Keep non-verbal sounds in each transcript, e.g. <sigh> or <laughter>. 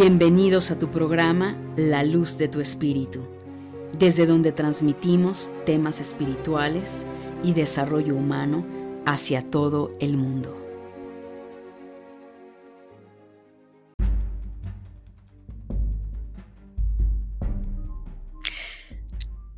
Bienvenidos a tu programa La Luz de tu Espíritu, desde donde transmitimos temas espirituales y desarrollo humano hacia todo el mundo.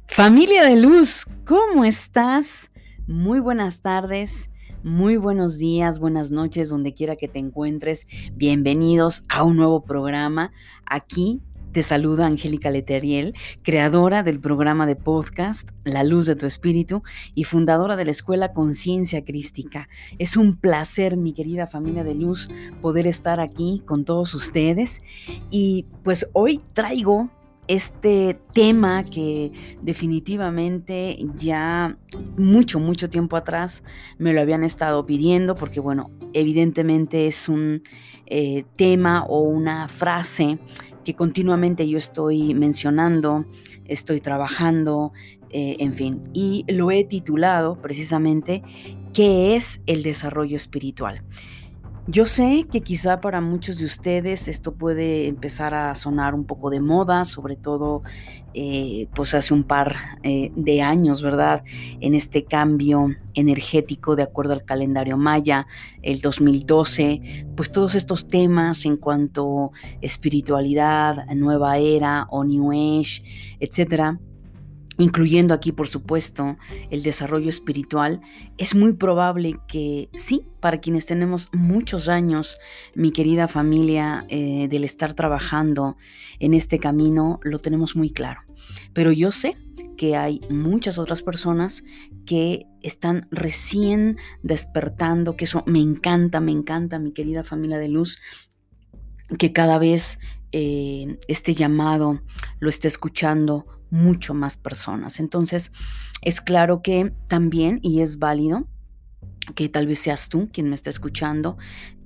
Familia de Luz, ¿cómo estás? Muy buenas tardes. Muy buenos días, buenas noches, donde quiera que te encuentres. Bienvenidos a un nuevo programa. Aquí te saluda Angélica Leteriel, creadora del programa de podcast La Luz de tu Espíritu y fundadora de la Escuela Conciencia Crística. Es un placer, mi querida familia de luz, poder estar aquí con todos ustedes. Y pues hoy traigo este tema que definitivamente ya mucho, mucho tiempo atrás me lo habían estado pidiendo, porque bueno, evidentemente es un eh, tema o una frase que continuamente yo estoy mencionando, estoy trabajando, eh, en fin, y lo he titulado precisamente ¿Qué es el desarrollo espiritual? Yo sé que quizá para muchos de ustedes esto puede empezar a sonar un poco de moda, sobre todo eh, pues hace un par eh, de años, ¿verdad? En este cambio energético de acuerdo al calendario maya, el 2012, pues todos estos temas en cuanto espiritualidad, nueva era o New Age, etcétera, incluyendo aquí por supuesto el desarrollo espiritual, es muy probable que sí, para quienes tenemos muchos años, mi querida familia, eh, del estar trabajando en este camino, lo tenemos muy claro. Pero yo sé que hay muchas otras personas que están recién despertando, que eso me encanta, me encanta, mi querida familia de luz, que cada vez eh, este llamado lo esté escuchando mucho más personas. Entonces, es claro que también, y es válido, que tal vez seas tú quien me está escuchando,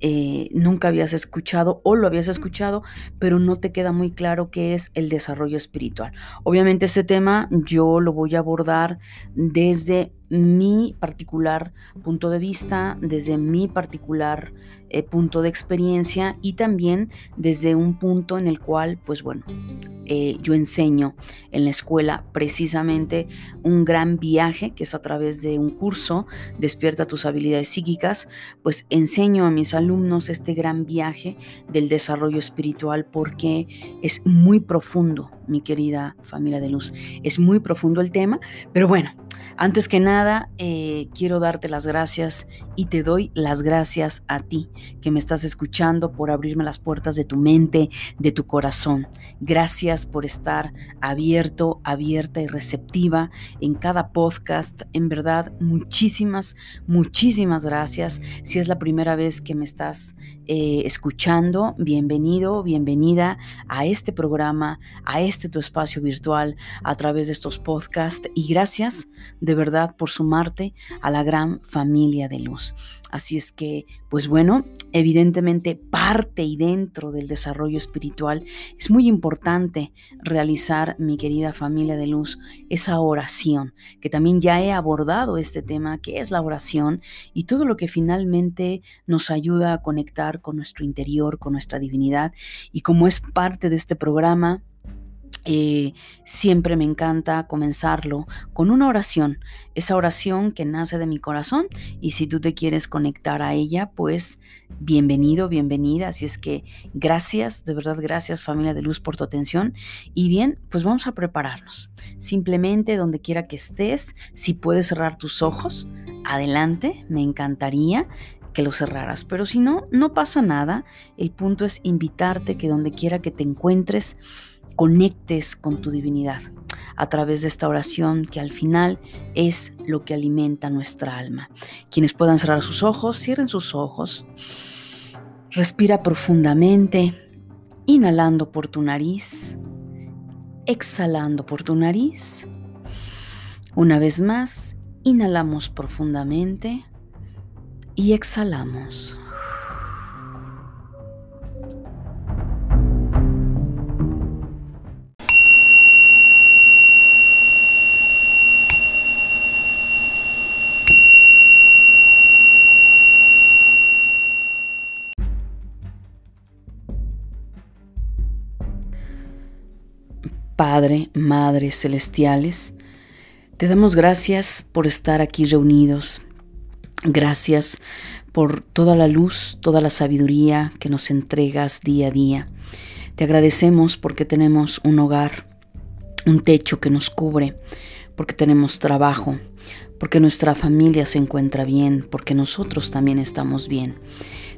eh, nunca habías escuchado o lo habías escuchado, pero no te queda muy claro qué es el desarrollo espiritual. Obviamente este tema yo lo voy a abordar desde mi particular punto de vista, desde mi particular eh, punto de experiencia y también desde un punto en el cual, pues bueno, eh, yo enseño en la escuela precisamente un gran viaje que es a través de un curso, despierta tus habilidades psíquicas, pues enseño a mis alumnos este gran viaje del desarrollo espiritual porque es muy profundo, mi querida familia de luz, es muy profundo el tema, pero bueno, antes que nada, eh, quiero darte las gracias y te doy las gracias a ti que me estás escuchando por abrirme las puertas de tu mente, de tu corazón. Gracias por estar abierto, abierta y receptiva en cada podcast. En verdad, muchísimas, muchísimas gracias. Si es la primera vez que me estás eh, escuchando, bienvenido, bienvenida a este programa, a este tu espacio virtual a través de estos podcasts y gracias de verdad por sumarte a la gran familia de luz. Así es que, pues bueno, evidentemente parte y dentro del desarrollo espiritual es muy importante realizar, mi querida familia de luz, esa oración, que también ya he abordado este tema, que es la oración y todo lo que finalmente nos ayuda a conectar con nuestro interior, con nuestra divinidad. Y como es parte de este programa, eh, siempre me encanta comenzarlo con una oración, esa oración que nace de mi corazón y si tú te quieres conectar a ella, pues bienvenido, bienvenida. Así es que gracias, de verdad gracias familia de luz por tu atención y bien, pues vamos a prepararnos. Simplemente donde quiera que estés, si puedes cerrar tus ojos, adelante, me encantaría que lo cerraras, pero si no, no pasa nada. El punto es invitarte que donde quiera que te encuentres, conectes con tu divinidad a través de esta oración que al final es lo que alimenta nuestra alma. Quienes puedan cerrar sus ojos, cierren sus ojos. Respira profundamente, inhalando por tu nariz, exhalando por tu nariz. Una vez más, inhalamos profundamente y exhalamos. Padre, Madre celestiales, te damos gracias por estar aquí reunidos. Gracias por toda la luz, toda la sabiduría que nos entregas día a día. Te agradecemos porque tenemos un hogar, un techo que nos cubre, porque tenemos trabajo, porque nuestra familia se encuentra bien, porque nosotros también estamos bien.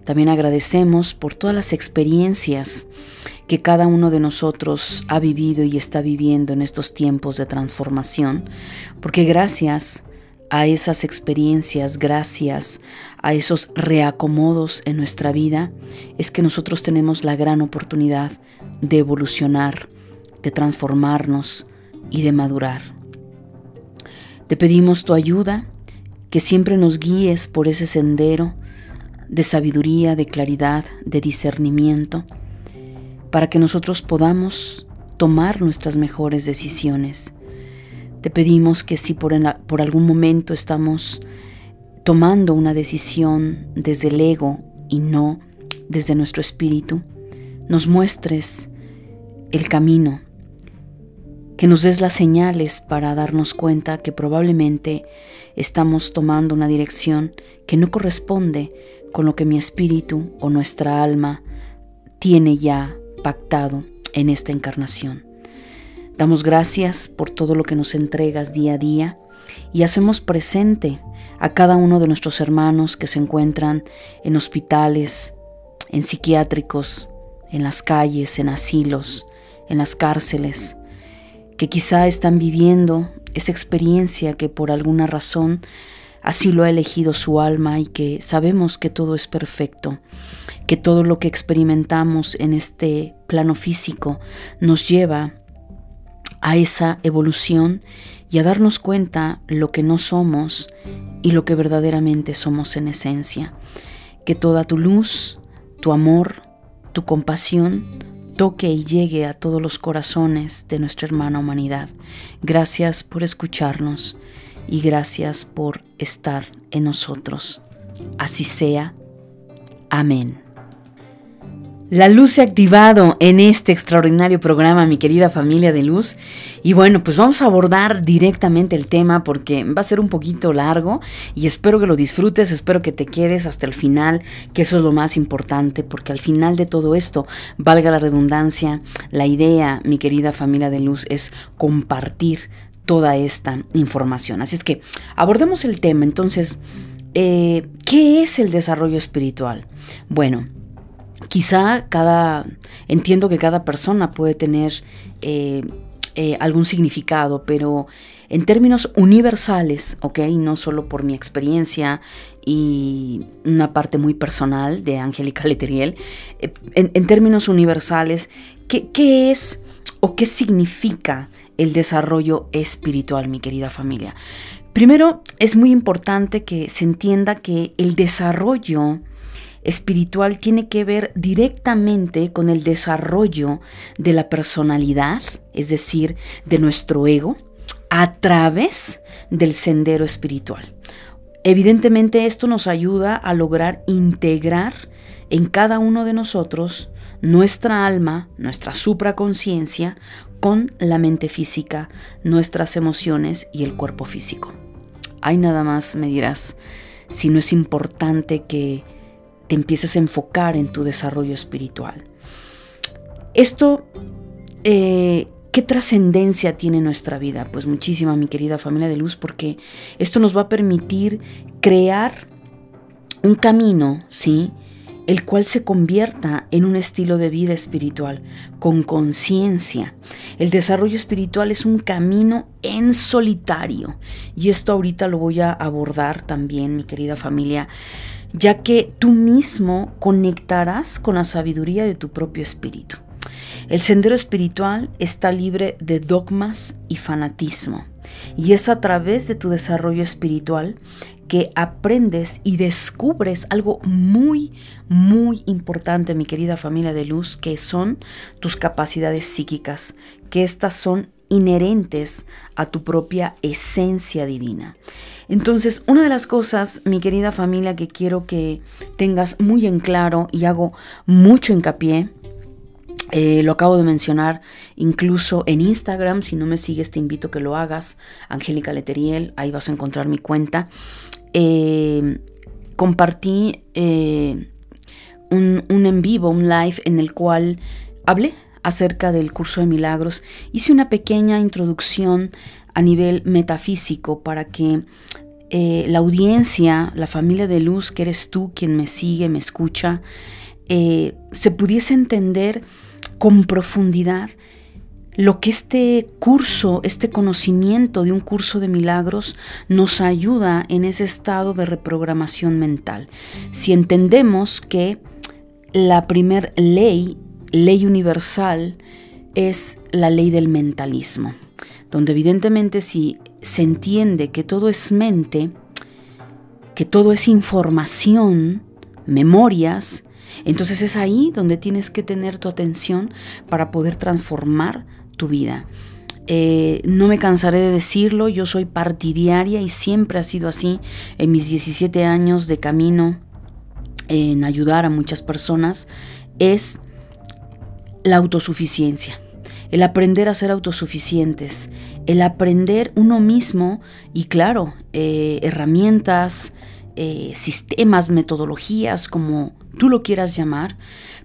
También agradecemos por todas las experiencias que cada uno de nosotros ha vivido y está viviendo en estos tiempos de transformación, porque gracias a esas experiencias, gracias a esos reacomodos en nuestra vida, es que nosotros tenemos la gran oportunidad de evolucionar, de transformarnos y de madurar. Te pedimos tu ayuda, que siempre nos guíes por ese sendero de sabiduría, de claridad, de discernimiento, para que nosotros podamos tomar nuestras mejores decisiones. Te pedimos que si por, algún momento estamos tomando una decisión desde el ego y no desde nuestro espíritu, nos muestres el camino que nos des las señales para darnos cuenta que probablemente estamos tomando una dirección que no corresponde con lo que mi espíritu o nuestra alma tiene ya pactado en esta encarnación. Damos gracias por todo lo que nos entregas día a día y hacemos presente a cada uno de nuestros hermanos que se encuentran en hospitales, en psiquiátricos, en las calles, en asilos, en las cárceles, que quizá están viviendo esa experiencia que por alguna razón así lo ha elegido su alma y que sabemos que todo es perfecto, que todo lo que experimentamos en este plano físico nos lleva a esa evolución y a darnos cuenta lo que no somos y lo que verdaderamente somos en esencia. Que toda tu luz, tu amor, tu compasión, toque y llegue a todos los corazones de nuestra hermana humanidad. Gracias por escucharnos y gracias por estar en nosotros. Así sea. Amén. La luz se ha activado en este extraordinario programa, mi querida familia de luz. Y bueno, pues vamos a abordar directamente el tema porque va a ser un poquito largo y espero que lo disfrutes, espero que te quedes hasta el final, que eso es lo más importante, porque al final de todo esto, valga la redundancia, la idea, mi querida familia de luz, es compartir toda esta información. Así es que abordemos el tema. Entonces, eh, ¿qué es el desarrollo espiritual? Bueno, quizá cada, entiendo que cada persona puede tener eh, eh, algún significado, pero en términos universales, ¿ok? No solo por mi experiencia y una parte muy personal de Angélica <laughs> Leteriel, eh, en, términos universales, ¿qué, ¿qué es o qué significa el desarrollo espiritual, mi querida familia? Primero, es muy importante que se entienda que el desarrollo espiritual tiene que ver directamente con el desarrollo de la personalidad, es decir, de nuestro ego, a través del sendero espiritual. Evidentemente esto nos ayuda a lograr integrar en cada uno de nosotros nuestra alma, nuestra supraconciencia, con la mente física, nuestras emociones y el cuerpo físico. Hay nada más, me dirás, si no es importante que te empieces a enfocar en tu desarrollo espiritual. Esto, eh, ¿qué trascendencia tiene nuestra vida? Pues muchísima, mi querida familia de luz, porque esto nos va a permitir crear un camino, ¿sí? el cual se convierta en un estilo de vida espiritual, con conciencia. El desarrollo espiritual es un camino en solitario y esto ahorita lo voy a abordar también, mi querida familia, ya que tú mismo conectarás con la sabiduría de tu propio espíritu. El sendero espiritual está libre de dogmas y fanatismo, y es a través de tu desarrollo espiritual que aprendes y descubres algo muy, muy importante, mi querida familia de luz, que son tus capacidades psíquicas, que estas son inherentes a tu propia esencia divina. Entonces, una de las cosas, mi querida familia, que quiero que tengas muy en claro y hago mucho hincapié, Eh, lo acabo de mencionar incluso en Instagram. Si no me sigues, te invito a que lo hagas. Angélica Leteriel, ahí vas a encontrar mi cuenta. Eh, compartí eh, un, un, en vivo, un live en el cual hablé acerca del curso de milagros. Hice una pequeña introducción a nivel metafísico para que la audiencia, la familia de luz, que eres tú quien me sigue, me escucha, se pudiese entender con profundidad lo que este curso, este conocimiento de un curso de milagros nos ayuda en ese estado de reprogramación mental. Si entendemos que la primer ley, ley universal, es la ley del mentalismo, donde evidentemente si se entiende que todo es mente, que todo es información, memorias, entonces es ahí donde tienes que tener tu atención para poder transformar tu vida. Eh, no me cansaré de decirlo, yo soy partidaria y siempre ha sido así en mis 17 años de camino en ayudar a muchas personas, es la autosuficiencia, el aprender a ser autosuficientes, el aprender uno mismo y claro, eh, herramientas, eh, sistemas, metodologías, como tú lo quieras llamar,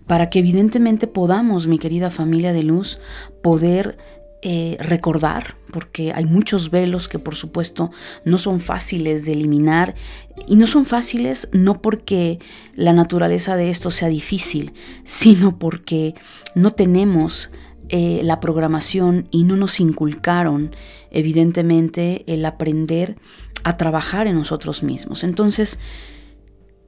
para que evidentemente podamos, mi querida familia de luz, poder eh, recordar, porque hay muchos velos que por supuesto no son fáciles de eliminar y no son fáciles no porque la naturaleza de esto sea difícil, sino porque no tenemos eh, la programación y no nos inculcaron evidentemente el aprender a trabajar en nosotros mismos. Entonces,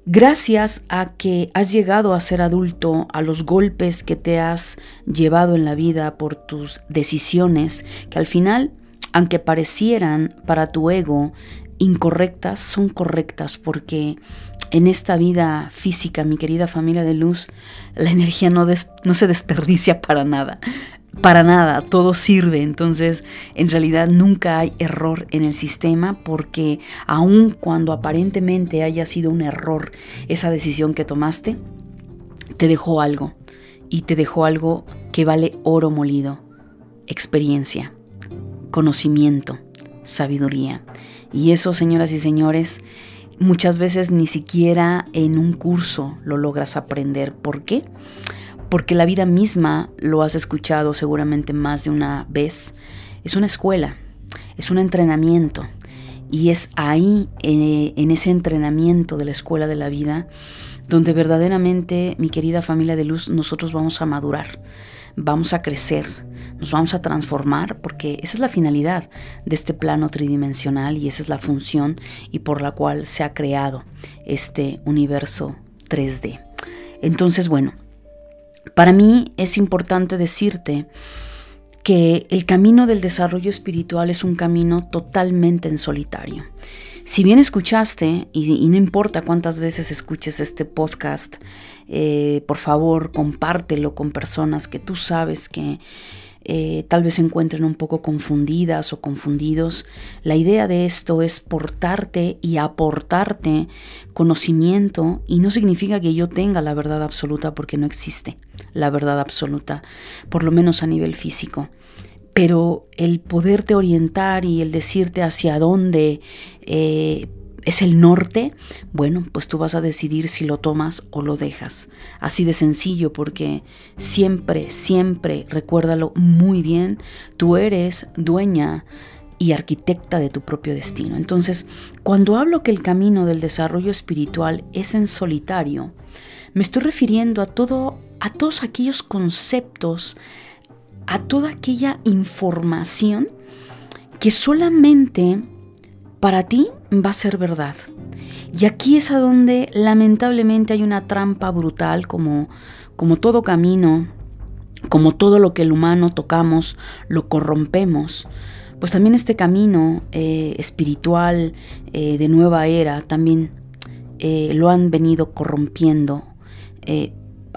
gracias a que has llegado a ser adulto, a los golpes que te has llevado en la vida por tus decisiones, que al final, aunque parecieran para tu ego incorrectas, son correctas porque en esta vida física, mi querida familia de luz, la energía no, se desperdicia para nada para nada, todo sirve. Entonces, en realidad nunca hay error en el sistema porque aun cuando aparentemente haya sido un error esa decisión que tomaste, te dejó algo. Y te dejó algo que vale oro molido. Experiencia, conocimiento, sabiduría. Y eso, señoras y señores, muchas veces ni siquiera en un curso lo logras aprender. ¿Por qué? Porque la vida misma, lo has escuchado seguramente más de una vez, es una escuela, es un entrenamiento. Y es ahí, eh, en ese entrenamiento de la escuela de la vida, donde verdaderamente, mi querida familia de luz, nosotros vamos a madurar, vamos a crecer, nos vamos a transformar, porque esa es la finalidad de este plano tridimensional y esa es la función y por la cual se ha creado este universo 3D. Entonces, bueno, para mí es importante decirte que el camino del desarrollo espiritual es un camino totalmente en solitario. Si bien escuchaste, y, no importa cuántas veces escuches este podcast, eh, por favor compártelo con personas que tú sabes que eh, tal vez se encuentren un poco confundidas o confundidos. La idea de esto es portarte y aportarte conocimiento y no significa que yo tenga la verdad absoluta porque no existe la verdad absoluta, por lo menos a nivel físico pero el poderte orientar y el decirte hacia dónde eh, es el norte, bueno, pues tú vas a decidir si lo tomas o lo dejas. Así de sencillo, porque siempre, siempre, recuérdalo muy bien, tú eres dueña y arquitecta de tu propio destino. Entonces, cuando hablo que el camino del desarrollo espiritual es en solitario, me estoy refiriendo a todo a todos aquellos conceptos, a toda aquella información que solamente para ti va a ser verdad. Y aquí es a donde lamentablemente hay una trampa brutal como, como todo camino, como todo lo que el humano tocamos, lo corrompemos. Pues también este camino eh, espiritual eh, de nueva era también eh, lo han venido corrompiendo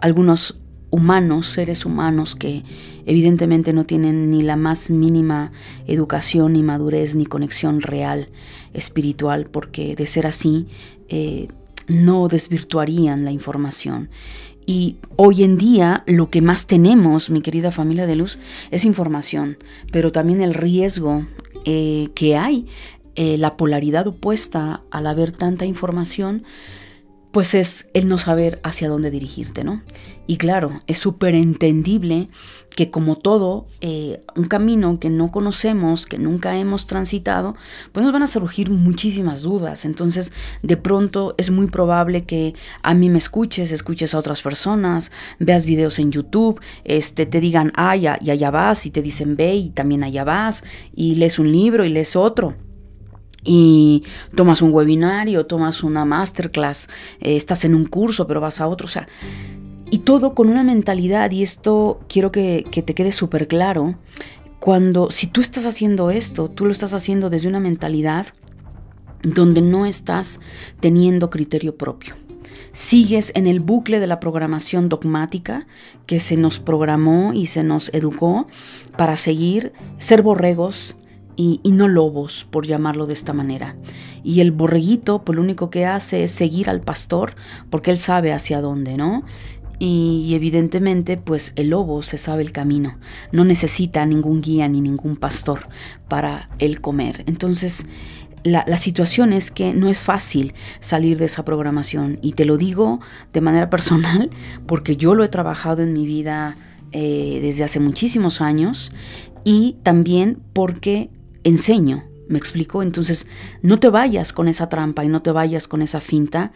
algunos humanos, seres humanos que evidentemente no tienen ni la más mínima educación, ni madurez, ni conexión real espiritual, porque de ser así, eh, no desvirtuarían la información. Y hoy en día lo que más tenemos, mi querida familia de luz, es información, pero también el riesgo eh, que hay, eh, la polaridad opuesta al haber tanta información, pues es el no saber hacia dónde dirigirte, ¿no? Y claro, es súper entendible que como todo, eh, un camino que no conocemos, que nunca hemos transitado, pues nos van a surgir muchísimas dudas. Entonces, de pronto es muy probable que a mí me escuches, escuches a otras personas, veas videos en YouTube, este, te digan, ah, ya, y allá vas, y te dicen, ve, y también allá vas, y lees un libro y lees otro y tomas un webinario, tomas una masterclass, eh, estás en un curso, pero vas a otro, o sea, y todo con una mentalidad, y esto quiero que, que te quede súper claro, cuando, si tú estás haciendo esto, tú lo estás haciendo desde una mentalidad donde no estás teniendo criterio propio. Sigues en el bucle de la programación dogmática que se nos programó y se nos educó para seguir, ser borregos, y, no lobos, por llamarlo de esta manera. Y el borreguito, pues lo único que hace es seguir al pastor, porque él sabe hacia dónde, ¿no? Y, evidentemente, pues el lobo se sabe el camino, no necesita ningún guía ni ningún pastor para él comer. Entonces, la, situación es que no es fácil salir de esa programación y te lo digo de manera <laughs> personal porque yo lo he trabajado en mi vida eh, desde hace muchísimos años y también porque enseño. ¿Me explico? Entonces, no te vayas con esa trampa y no te vayas con esa finta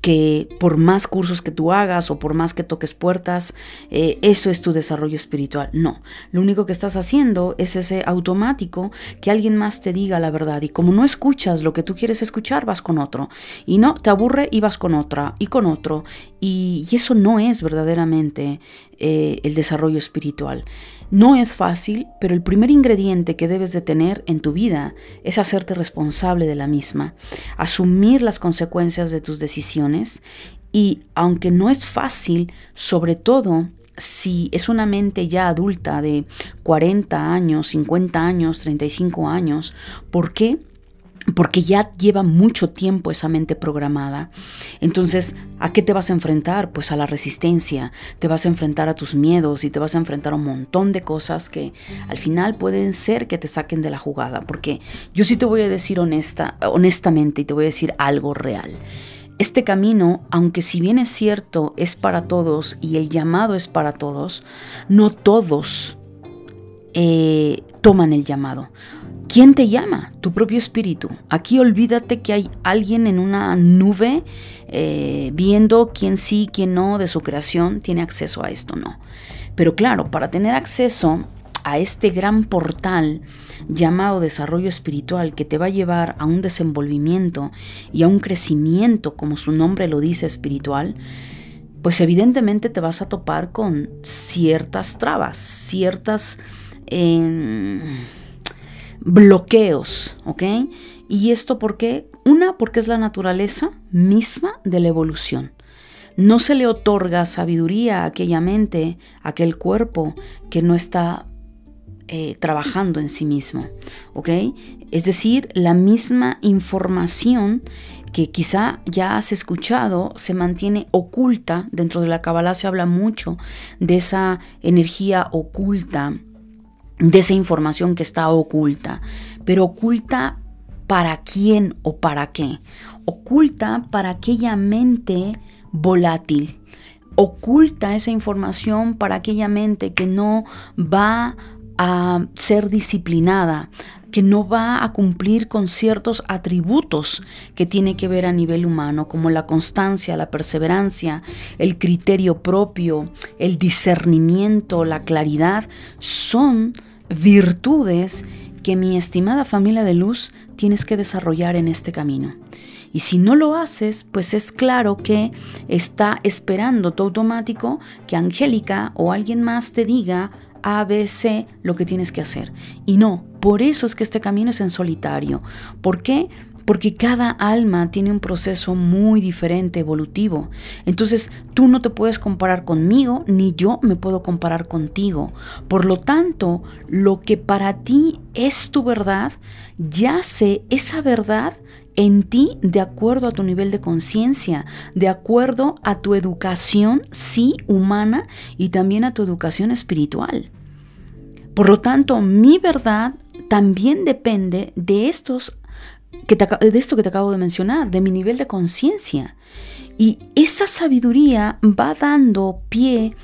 que por más cursos que tú hagas o por más que toques puertas, eh, eso es tu desarrollo espiritual. No, lo único que estás haciendo es ese automático que alguien más te diga la verdad y como no escuchas lo que tú quieres escuchar, vas con otro. Y no, te aburre y vas con otra y con otro. Y, eso no es verdaderamente eh, el desarrollo espiritual. No es fácil, pero el primer ingrediente que debes de tener en tu vida es hacerte responsable de la misma, asumir las consecuencias de tus decisiones y aunque no es fácil, sobre todo si es una mente ya adulta de 40 años, 50 años, 35 años, ¿por qué? Porque ya lleva mucho tiempo esa mente programada. Entonces, ¿a qué te vas a enfrentar? Pues a la resistencia, te vas a enfrentar a tus miedos y te vas a enfrentar a un montón de cosas que al final pueden ser que te saquen de la jugada, porque yo sí te voy a decir honesta, honestamente y te voy a decir algo real. Este camino, aunque si bien es cierto, es para todos y el llamado es para todos, no todos eh, toman el llamado. ¿Quién te llama? Tu propio espíritu. Aquí olvídate que hay alguien en una nube eh, viendo quién sí, quién no de su creación tiene acceso a esto, no. Pero claro, para tener acceso a este gran portal llamado desarrollo espiritual que te va a llevar a un desenvolvimiento y a un crecimiento, como su nombre lo dice, espiritual, pues evidentemente te vas a topar con ciertas trabas, ciertas... Eh, bloqueos, ¿ok? ¿Y esto por qué? Una, porque es la naturaleza misma de la evolución. No se le otorga sabiduría a aquella mente, a aquel cuerpo que no está eh, trabajando en sí mismo, ¿ok? Es decir, la misma información que quizá ya has escuchado se mantiene oculta. Dentro de la Kabbalah se habla mucho de esa energía oculta de esa información que está oculta. Pero oculta para quién o para qué. Oculta para aquella mente volátil. Oculta esa información para aquella mente que no va a ser disciplinada, que no va a cumplir con ciertos atributos que tiene que ver a nivel humano, como la constancia, la perseverancia, el criterio propio, el discernimiento, la claridad, son virtudes que mi estimada familia de luz tienes que desarrollar en este camino. Y si no lo haces, pues es claro que está esperando tu automático que Angélica o alguien más te diga, ABC lo que tienes que hacer. Y no, por eso es que este camino es en solitario. ¿Por qué? porque cada alma tiene un proceso muy diferente, evolutivo. Entonces tú no te puedes comparar conmigo, ni yo me puedo comparar contigo. Por lo tanto, lo que para ti es tu verdad, yace esa verdad en ti de acuerdo a tu nivel de conciencia, de acuerdo a tu educación, sí, humana, y también a tu educación espiritual. Por lo tanto, mi verdad también depende de estos que de esto que te acabo de mencionar, de mi nivel de conciencia. Y esa sabiduría va dando pie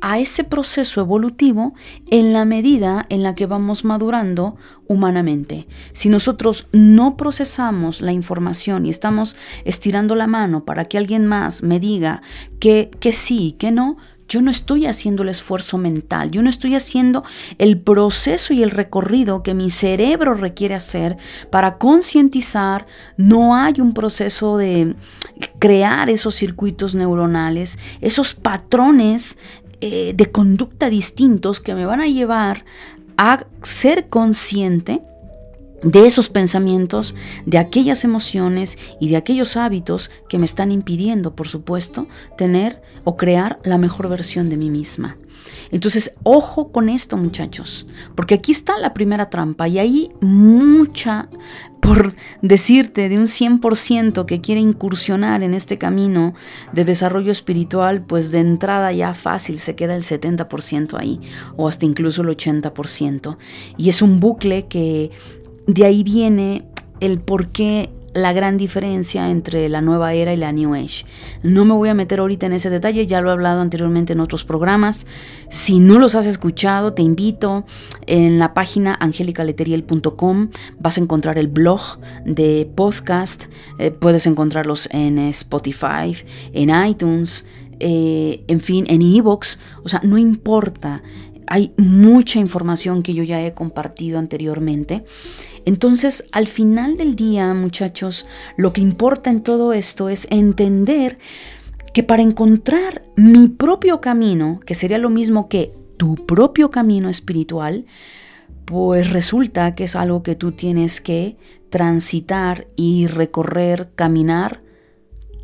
a ese proceso evolutivo en la medida en la que vamos madurando humanamente. Si nosotros no procesamos la información y estamos estirando la mano para que alguien más me diga que, que sí, que no, yo no estoy haciendo el esfuerzo mental, yo no estoy haciendo el proceso y el recorrido que mi cerebro requiere hacer para concientizar. No hay un proceso de crear esos circuitos neuronales, esos patrones eh, de conducta distintos que me van a llevar a ser consciente de esos pensamientos, de aquellas emociones y de aquellos hábitos que me están impidiendo, por supuesto, tener o crear la mejor versión de mí misma. Entonces, ojo con esto, muchachos, porque aquí está la primera trampa y hay mucha, por decirte, de un 100% que quiere incursionar en este camino de desarrollo espiritual, pues de entrada ya fácil se queda el 70% ahí, o hasta incluso el 80%. Y es un bucle que de ahí viene el por qué la gran diferencia entre la nueva era y la New Age. No me voy a meter ahorita en ese detalle, ya lo he hablado anteriormente en otros programas. Si no los has escuchado, te invito en la página angelicaleteriel.com, vas a encontrar el blog de podcast, eh, puedes encontrarlos en Spotify, en iTunes, eh, en fin, en Evox, o sea, no importa. Hay mucha información que yo ya he compartido anteriormente entonces, al final del día, muchachos, lo que importa en todo esto es entender que para encontrar mi propio camino, que sería lo mismo que tu propio camino espiritual, pues resulta que es algo que tú tienes que transitar y recorrer, caminar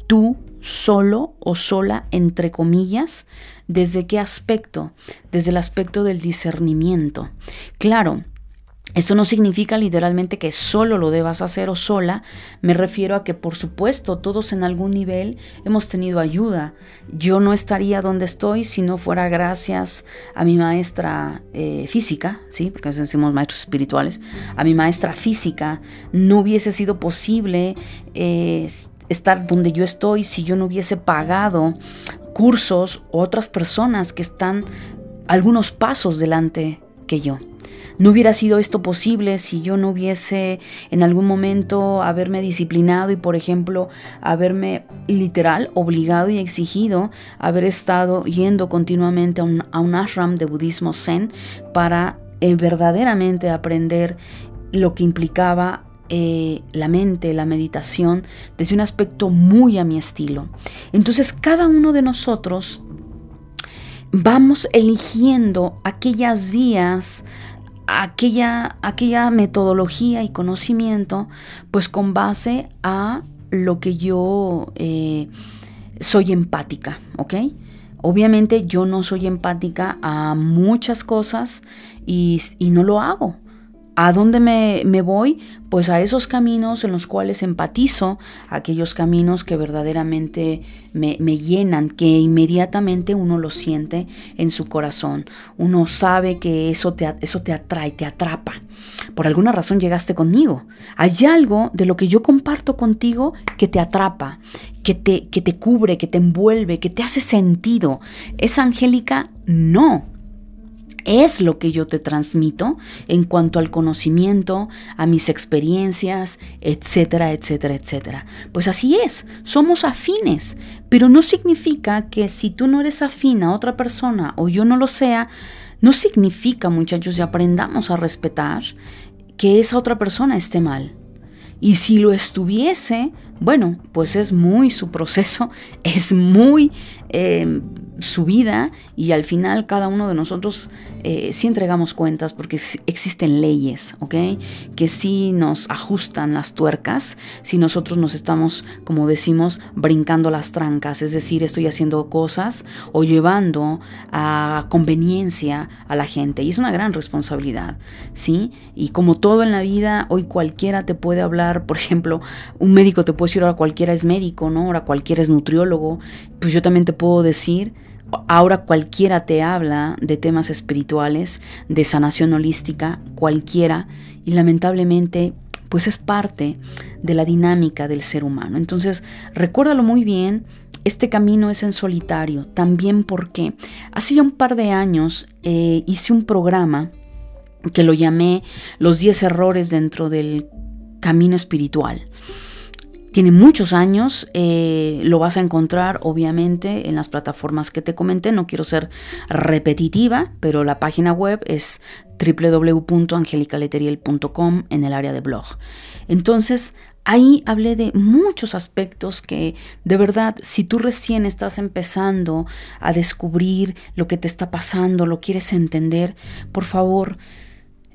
tú solo o sola, entre comillas, ¿desde qué aspecto? Desde el aspecto del discernimiento. Claro, esto no significa literalmente que solo lo debas hacer o sola, me refiero a que por supuesto todos en algún nivel hemos tenido ayuda. Yo no estaría donde estoy si no fuera gracias a mi maestra eh, física, ¿sí? porque decimos maestros espirituales, a mi maestra física. No hubiese sido posible eh, estar donde yo estoy si yo no hubiese pagado cursos o otras personas que están algunos pasos delante que yo. No hubiera sido esto posible si yo no hubiese en algún momento haberme disciplinado y, por ejemplo, haberme literal obligado y exigido haber estado yendo continuamente a un, ashram de budismo zen para eh, verdaderamente aprender lo que implicaba eh, la mente, la meditación, desde un aspecto muy a mi estilo. Entonces, cada uno de nosotros vamos eligiendo aquellas vías aquella, aquella metodología y conocimiento, pues con base a lo que yo eh, soy empática, ¿ok? Obviamente yo no soy empática a muchas cosas y, y no lo hago. ¿A dónde me, me, voy? Pues a esos caminos en los cuales empatizo, aquellos caminos que verdaderamente me, me, llenan, que inmediatamente uno lo siente en su corazón. Uno sabe que eso te, eso te atrae, te atrapa. Por alguna razón llegaste conmigo. Hay algo de lo que yo comparto contigo que te atrapa, que te, que te cubre, que te envuelve, que te hace sentido. ¿Es angélica? No es lo que yo te transmito en cuanto al conocimiento, a mis experiencias, etcétera, etcétera, etcétera. Pues así es, somos afines, pero no significa que si tú no eres afín a otra persona o yo no lo sea, no significa, muchachos, y aprendamos a respetar que esa otra persona esté mal. Y si lo estuviese, bueno, pues es muy su proceso, <laughs> es muy... Eh, su vida y al final cada uno de nosotros eh, sí entregamos cuentas porque existen leyes, ¿ok? Que sí nos ajustan las tuercas si nosotros nos estamos, como decimos, brincando las trancas, es decir, estoy haciendo cosas o llevando a conveniencia a la gente y es una gran responsabilidad, ¿sí? Y como todo en la vida, hoy cualquiera te puede hablar, por ejemplo, un médico te puede decir ahora cualquiera es médico, ¿no? Ahora cualquiera es nutriólogo, pues yo también te puedo decir Ahora cualquiera te habla de temas espirituales, de sanación holística, cualquiera, y lamentablemente pues es parte de la dinámica del ser humano. Entonces, recuérdalo muy bien, este camino es en solitario, también porque hace ya un par de años eh, hice un programa que lo llamé Los 10 errores dentro del camino espiritual. Tiene muchos años, eh, lo vas a encontrar obviamente en las plataformas que te comenté, no quiero ser repetitiva, pero la página web es www.angelicaleteriel.com en el área de blog. Entonces, ahí hablé de muchos aspectos que de verdad, si tú recién estás empezando a descubrir lo que te está pasando, lo quieres entender, por favor,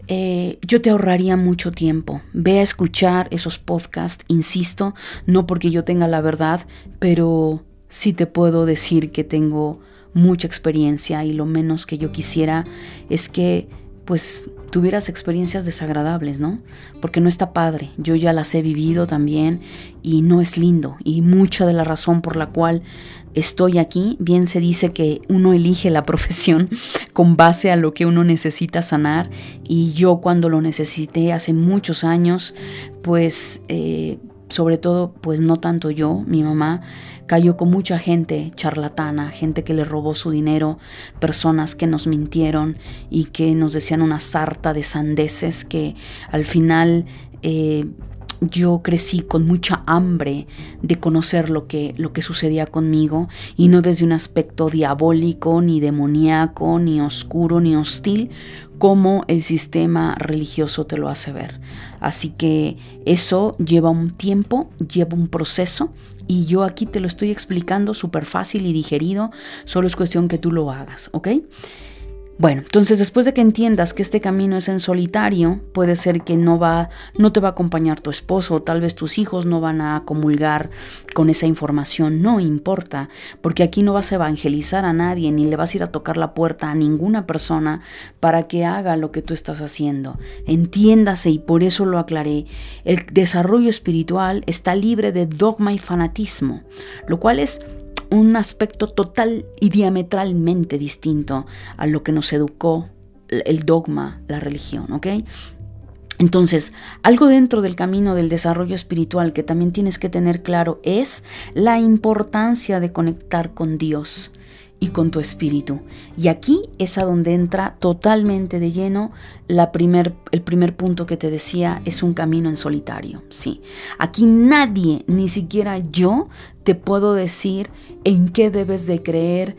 eh, yo te ahorraría mucho tiempo. Ve a escuchar esos podcasts, insisto, no porque yo tenga la verdad, pero sí te puedo decir que tengo mucha experiencia y lo menos que yo quisiera es que pues tuvieras experiencias desagradables, ¿no? Porque no está padre. Yo ya las he vivido también y no es lindo. Y mucha de la razón por la cual estoy aquí, bien se dice que uno elige la <laughs> profesión con base a lo que uno necesita sanar y yo cuando lo necesité hace muchos años, pues eh, sobre todo, pues no tanto yo, mi mamá, cayó con mucha gente charlatana, gente que le robó su dinero, personas que nos mintieron y que nos decían una sarta de sandeces que al final eh, yo crecí con mucha hambre de conocer lo que, lo que sucedía conmigo y no desde un aspecto diabólico, ni demoníaco, ni oscuro, ni hostil, como el sistema religioso te lo hace ver. Así que eso lleva un tiempo, lleva un proceso y yo aquí te lo estoy explicando súper fácil y digerido, solo es cuestión que tú lo hagas, ¿ok? Bueno, entonces después de que entiendas que este camino es en solitario, puede ser que no va, no te va a acompañar tu esposo, o tal vez tus hijos no van a comulgar con esa información, no importa, porque aquí no vas a evangelizar a nadie ni le vas a ir a tocar la puerta a ninguna persona para que haga lo que tú estás haciendo. Entiéndase y por eso lo aclaré. El desarrollo espiritual está libre de dogma y fanatismo, lo cual es un aspecto total y diametralmente distinto a lo que nos educó el dogma, la religión, ¿ok? Entonces, algo dentro del camino del desarrollo espiritual que también tienes que tener claro es la importancia de conectar con Dios y con tu espíritu. Y aquí es a donde entra totalmente de lleno la primer, el primer punto que te decía, es un camino en solitario. Sí, aquí nadie, ni siquiera yo, te puedo decir en qué debes de creer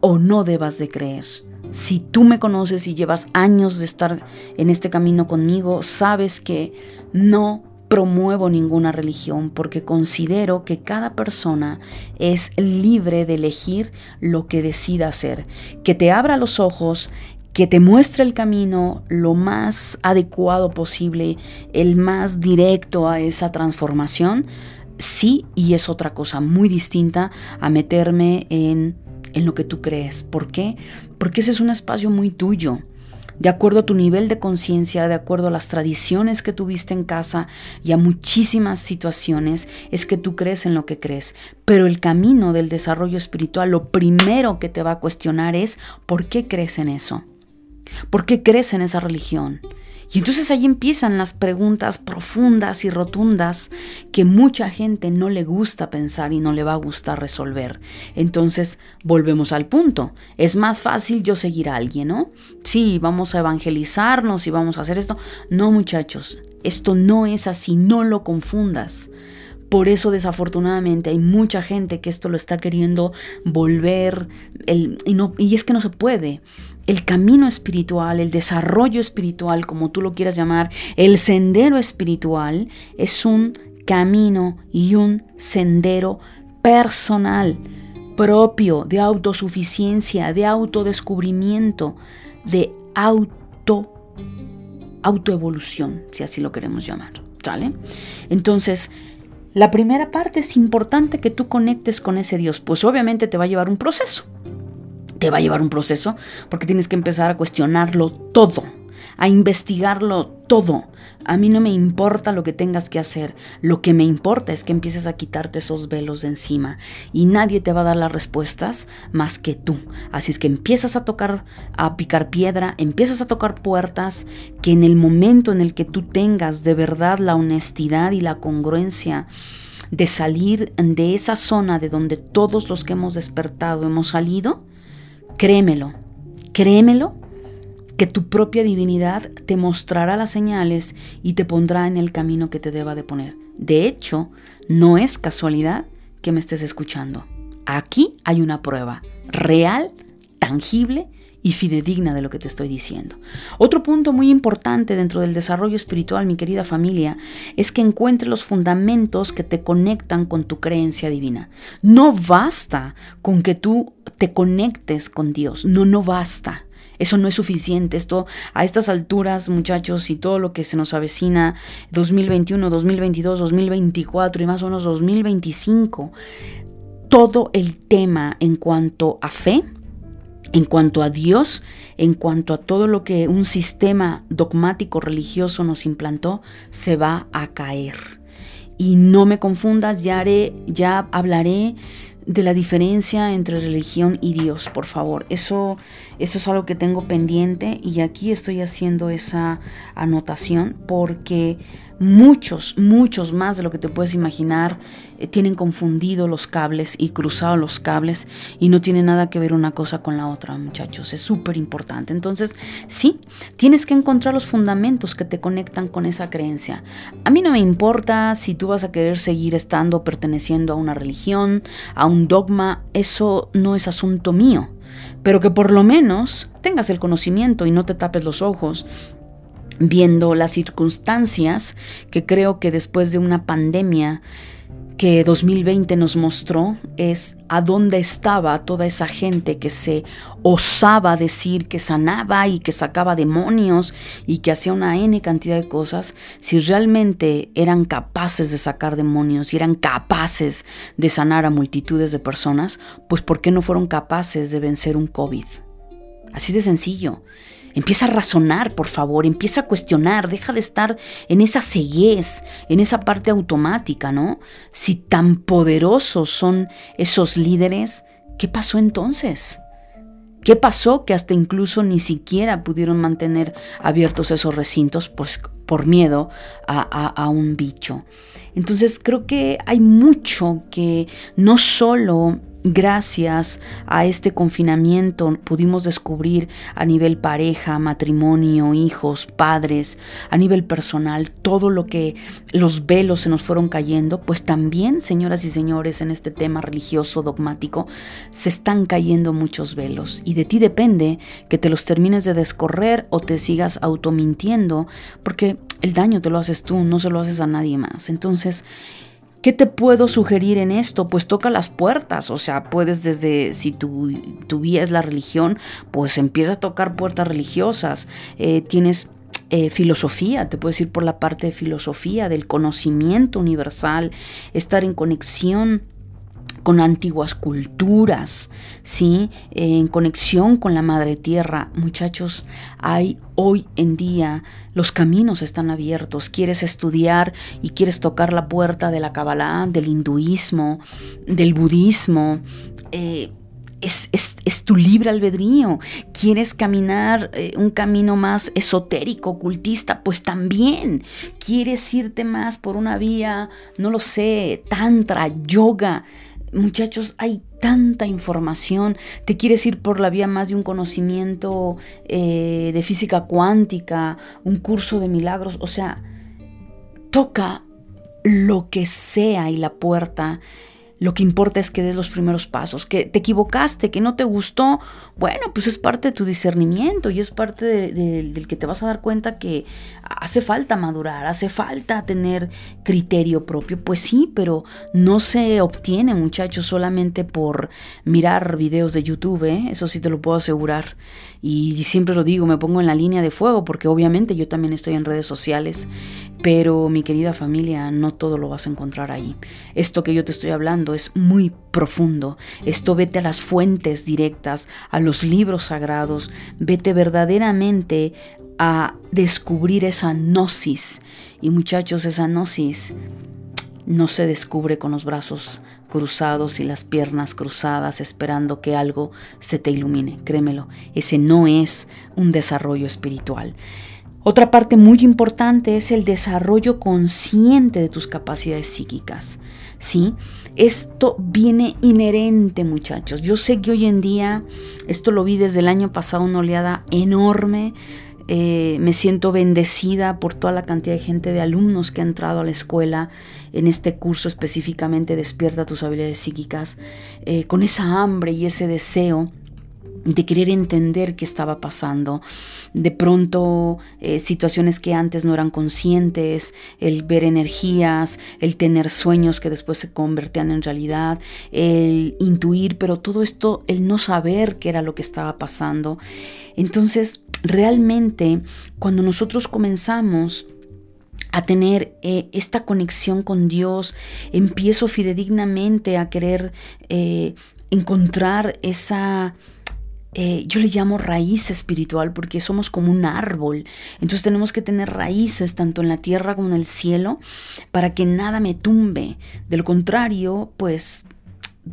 o no debas de creer. Si tú me conoces y llevas años de estar en este camino conmigo, sabes que no promuevo ninguna religión porque considero que cada persona es libre de elegir lo que decida hacer. Que te abra los ojos, que te muestre el camino lo más adecuado posible, el más directo a esa transformación, sí, y es otra cosa muy distinta a meterme en, en lo que tú crees. ¿Por qué? Porque ese es un espacio muy tuyo de acuerdo a tu nivel de conciencia, de acuerdo a las tradiciones que tuviste en casa y a muchísimas situaciones, es que tú crees en lo que crees. Pero el camino del desarrollo espiritual, lo primero que te va a cuestionar es ¿por qué crees en eso? ¿Por qué crees en esa religión? Y entonces ahí empiezan las preguntas profundas y rotundas que mucha gente no le gusta pensar y no le va a gustar resolver. Entonces volvemos al punto. Es más fácil yo seguir a alguien, ¿no? Sí, vamos a evangelizarnos y vamos a hacer esto. No muchachos, esto no es así, no lo confundas. Por eso desafortunadamente hay mucha gente que esto lo está queriendo volver el, y, no, y es que no se puede. El camino espiritual, el desarrollo espiritual, como tú lo quieras llamar, el sendero espiritual es un camino y un sendero personal propio, de autosuficiencia, de autodescubrimiento, de auto autoevolución, si así lo queremos llamar, ¿sale? Entonces, la primera parte es importante que tú conectes con ese Dios, pues obviamente te va a llevar un proceso. Te va a llevar un proceso porque tienes que empezar a cuestionarlo todo a investigarlo todo. A mí no me importa lo que tengas que hacer, lo que me importa es que empieces a quitarte esos velos de encima y nadie te va a dar las respuestas más que tú. Así es que empiezas a tocar, a picar piedra, empiezas a tocar puertas que en el momento en el que tú tengas de verdad la honestidad y la congruencia, de salir de esa zona de donde todos los que hemos despertado hemos salido, créemelo, créemelo que tu propia divinidad te mostrará las señales y te pondrá en el camino que te deba de poner. De hecho, no es casualidad que me estés escuchando. Aquí hay una prueba real, tangible y fidedigna de lo que te estoy diciendo. Otro punto muy importante dentro del desarrollo espiritual, mi querida familia, es que encuentres los fundamentos que te conectan con tu creencia divina. No basta con que tú te conectes con Dios, no, no basta. Eso no es suficiente. Esto a estas alturas, muchachos, y todo lo que se nos avecina 2021, 2022, 2024 y más o menos 2025, todo el tema en cuanto a fe, en cuanto a Dios, en cuanto a todo lo que un sistema dogmático religioso nos implantó, se va a caer. Y no me confundas, ya haré, ya hablaré de la diferencia entre religión y Dios, por favor. Eso, eso es algo que tengo pendiente y aquí estoy haciendo esa anotación porque muchos, muchos más de lo que te puedes imaginar eh, tienen confundido los cables y cruzado los cables y no tiene nada que ver una cosa con la otra, muchachos. Es súper importante. Entonces, sí, tienes que encontrar los fundamentos que te conectan con esa creencia. A mí no me importa si tú vas a querer seguir estando perteneciendo a una religión, a un dogma, eso no es asunto mío pero que por lo menos tengas el conocimiento y no te tapes los ojos viendo las circunstancias que creo que después de una pandemia que 2020 nos mostró es a dónde estaba toda esa gente que se osaba decir que sanaba y que sacaba demonios y que hacía una N cantidad de cosas, si realmente eran capaces de sacar demonios y eran capaces de sanar a multitudes de personas, pues ¿por qué no fueron capaces de vencer un COVID? Así de sencillo. Empieza a razonar, por favor, empieza a cuestionar, deja de estar en esa ceguez, en esa parte automática, ¿no? Si tan poderosos son esos líderes, ¿qué pasó entonces? ¿Qué pasó que hasta incluso ni siquiera pudieron mantener abiertos esos recintos pues, por miedo a, un bicho? Entonces creo que hay mucho que no solo gracias a este confinamiento pudimos descubrir a nivel pareja, matrimonio, hijos, padres, a nivel personal, todo lo que los velos se nos fueron cayendo, pues también, señoras y señores, en este tema religioso dogmático, se están cayendo muchos velos y de ti depende que te los termines de descorrer o te sigas automintiendo, porque el daño te lo haces tú, no se lo haces a nadie más. Entonces, ¿Qué te puedo sugerir en esto? Pues toca las puertas, o sea, puedes desde, si tu, tu es la religión, pues empieza a tocar puertas religiosas. Eh, tienes eh, filosofía, te puedes ir por la parte de filosofía, del conocimiento universal, estar en conexión con antiguas culturas, ¿sí? en conexión con la madre tierra. Muchachos, hay hoy en día los caminos están abiertos. Quieres estudiar y quieres tocar la puerta de la Kabbalah, del hinduismo, del budismo. Eh, es, tu libre albedrío. ¿Quieres caminar eh, un camino más esotérico, ocultista? Pues también. ¿Quieres irte más por una vía, no lo sé, tantra, yoga? Muchachos, hay tanta información. Te quieres ir por la vía más de un conocimiento eh, de física cuántica, un curso de milagros. O sea, toca lo que sea y la puerta lo que importa es que des los primeros pasos, que te equivocaste, que no te gustó. Bueno, pues es parte de tu discernimiento y es parte del que te vas a dar cuenta que hace falta madurar, hace falta tener criterio propio. Pues sí, pero no se obtiene, muchachos, solamente por mirar videos de YouTube, ¿eh? eso sí te lo puedo asegurar. Y siempre lo digo, me pongo en la línea de fuego porque obviamente yo también estoy en redes sociales, pero mi querida familia, no todo lo vas a encontrar ahí. Esto que yo te estoy hablando es muy profundo. Esto vete a las fuentes directas, a los libros sagrados, vete verdaderamente a descubrir esa gnosis. Y muchachos, esa gnosis no se descubre con los brazos cruzados y las piernas cruzadas esperando que algo se te ilumine. Créemelo, ese no es un desarrollo espiritual. Otra parte muy importante es el desarrollo consciente de tus capacidades psíquicas. ¿Sí? Esto viene inherente, muchachos. Yo sé que hoy en día, esto lo vi desde el año pasado, una oleada enorme eh, me siento bendecida por toda la cantidad de gente, de alumnos que ha entrado a la escuela en este curso específicamente Despierta tus habilidades psíquicas, eh, con esa hambre y ese deseo de querer entender qué estaba pasando. De pronto, eh, situaciones que antes no eran conscientes, el ver energías, el tener sueños que después se convertían en realidad, el intuir, pero todo esto, el no saber qué era lo que estaba pasando. Entonces, realmente, cuando nosotros comenzamos a tener eh, esta conexión con Dios, empiezo fidedignamente a querer eh, encontrar esa eh, yo le llamo raíz espiritual porque somos como un árbol. Entonces tenemos que tener raíces tanto en la tierra como en el cielo para que nada me tumbe. De lo contrario, pues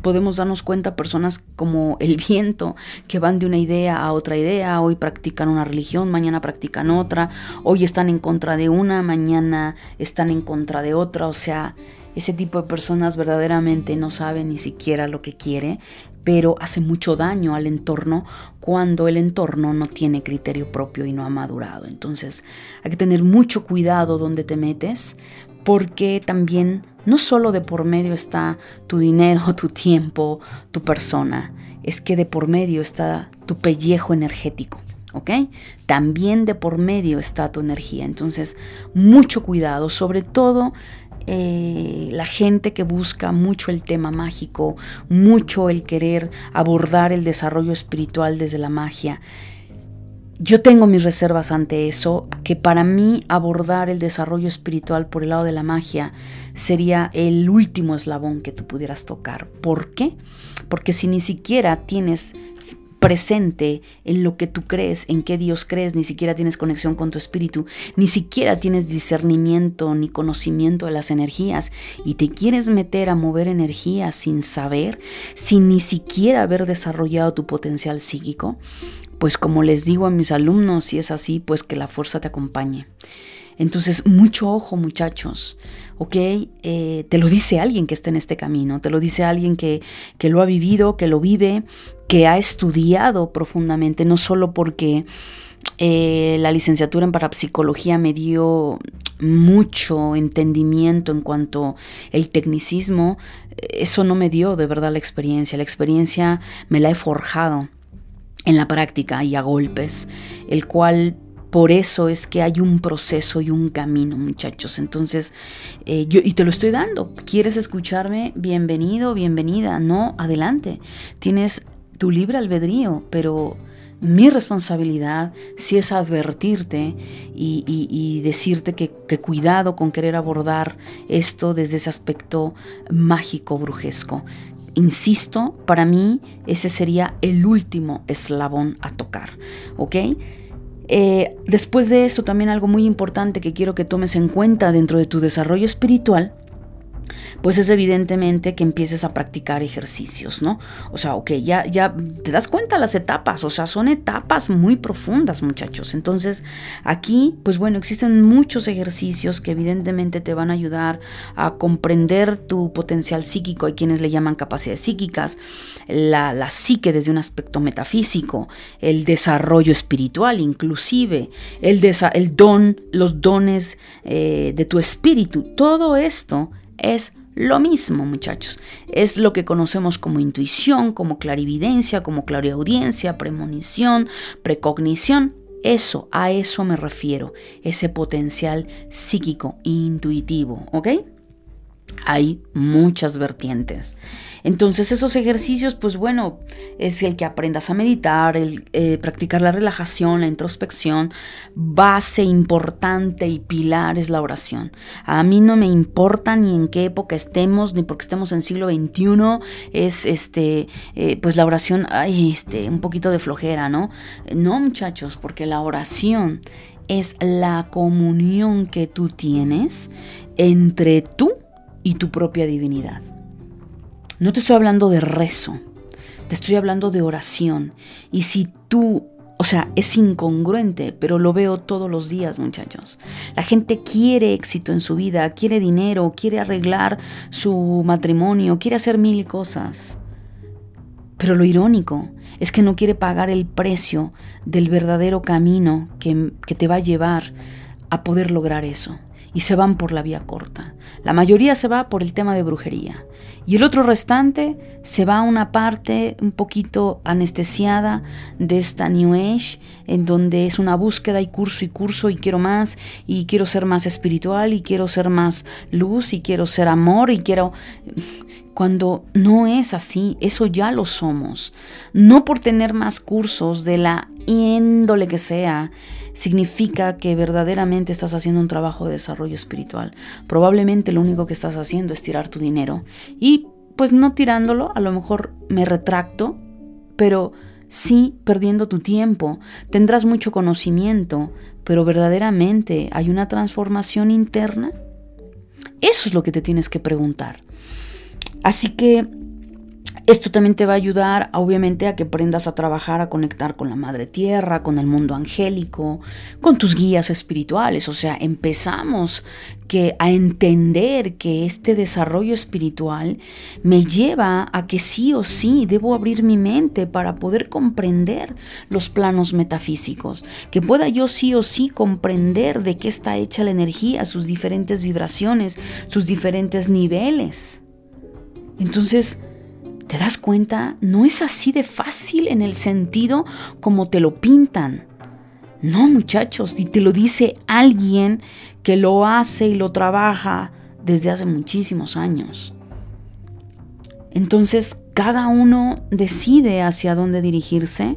podemos darnos cuenta personas como el viento que van de una idea a otra idea, hoy practican una religión, mañana practican otra, hoy están en contra de una, mañana están en contra de otra, o sea, ese tipo de personas verdaderamente no saben ni siquiera lo que quiere, pero hace mucho daño al entorno cuando el entorno no tiene criterio propio y no ha madurado. Entonces hay que tener mucho cuidado donde te metes, porque también no solo de por medio está tu dinero, <laughs> tu tiempo, tu persona, es que de por medio está tu pellejo energético. ¿ok? También de por medio está tu energía. Entonces, mucho cuidado, sobre todo eh, la gente que busca mucho el tema mágico, mucho el querer abordar el desarrollo espiritual desde la magia. Yo tengo mis reservas ante eso, que para mí abordar el desarrollo espiritual por el lado de la magia sería el último eslabón que tú pudieras tocar. ¿Por qué? Porque si ni siquiera tienes presente en lo que tú crees, en qué Dios crees, ni siquiera tienes conexión con tu espíritu, ni siquiera tienes discernimiento ni conocimiento de las energías y te quieres meter a mover energías sin saber, sin ni siquiera haber desarrollado tu potencial psíquico, pues como les digo a mis alumnos, si es así, pues que la fuerza te acompañe. Entonces, mucho ojo muchachos, ¿ok? Eh, te lo dice alguien que está en este camino, te lo dice alguien que, que lo ha vivido, que lo vive, que ha estudiado profundamente, no solo porque eh, la licenciatura en parapsicología me dio mucho entendimiento en cuanto el tecnicismo, eso no me dio de verdad la experiencia, la experiencia me la he forjado en la práctica y a golpes, el cual por eso es que hay un proceso y un camino, muchachos. Entonces, eh, yo, y te lo estoy dando. ¿Quieres escucharme? Bienvenido, bienvenida. No, adelante. Tienes tu libre albedrío, pero mi responsabilidad sí es advertirte y, decirte que, que, cuidado con querer abordar esto desde ese aspecto mágico, brujesco. Insisto, para mí ese sería el último eslabón a tocar, ¿ok? Eh, después de eso, también algo muy importante que quiero que tomes en cuenta dentro de tu desarrollo espiritual pues es evidentemente que empieces a practicar ejercicios, ¿no? O sea, ok, ya, ya te das cuenta las etapas, o sea, son etapas muy profundas, muchachos. Entonces, aquí, pues bueno, existen muchos ejercicios que evidentemente te van a ayudar a comprender tu potencial psíquico. Hay quienes le llaman capacidades psíquicas, la, la psique desde un aspecto metafísico, el desarrollo espiritual inclusive, el, el don, los dones eh, de tu espíritu. Todo esto es Lo mismo, muchachos. Es lo que conocemos como intuición, como clarividencia, como clariaudiencia, premonición, precognición. Eso, a eso me refiero, ese potencial psíquico intuitivo, ¿ok? Hay muchas vertientes. Entonces esos ejercicios, pues bueno, es el que aprendas a meditar, el eh, practicar la relajación, la introspección. Base importante y pilar es la oración. A mí no me importa ni en qué época estemos, ni porque estemos en siglo XXI, es este, eh, pues la oración, ay, este, un poquito de flojera, ¿no? No, muchachos, porque la oración es la comunión que tú tienes entre tú y tu propia divinidad. No te estoy hablando de rezo, te estoy hablando de oración. Y si tú, o sea, es incongruente, pero lo veo todos los días, muchachos. La gente quiere éxito en su vida, quiere dinero, quiere arreglar su matrimonio, quiere hacer mil cosas. Pero lo irónico es que no quiere pagar el precio del verdadero camino que, que te va a llevar a poder lograr eso y se van por la vía corta. La mayoría se va por el tema de brujería y el otro restante se va a una parte un poquito anestesiada de esta New Age en donde es una búsqueda y curso y curso y quiero más y quiero ser más espiritual y quiero ser más luz y quiero ser amor y quiero cuando no es así, eso ya lo somos. No por tener más cursos de la índole que sea, significa que verdaderamente estás haciendo un trabajo de desarrollo espiritual. Probablemente lo único que estás haciendo es tirar tu dinero. Y pues no tirándolo, a lo mejor me retracto, pero sí perdiendo tu tiempo. Tendrás mucho conocimiento, pero verdaderamente hay una transformación interna. Eso es lo que te tienes que preguntar. Así que esto también te va a ayudar, obviamente, a que aprendas a trabajar, a conectar con la Madre Tierra, con el mundo angélico, con tus guías espirituales. O sea, empezamos que a entender que este desarrollo espiritual me lleva a que sí o sí debo abrir mi mente para poder comprender los planos metafísicos, que pueda yo sí o sí comprender de qué está hecha la energía, sus diferentes vibraciones, sus diferentes niveles. Entonces, ¿Te das cuenta? No es así de fácil en el sentido como te lo pintan. No, muchachos, y te lo dice alguien que lo hace y lo trabaja desde hace muchísimos años. Entonces, cada uno decide hacia dónde dirigirse,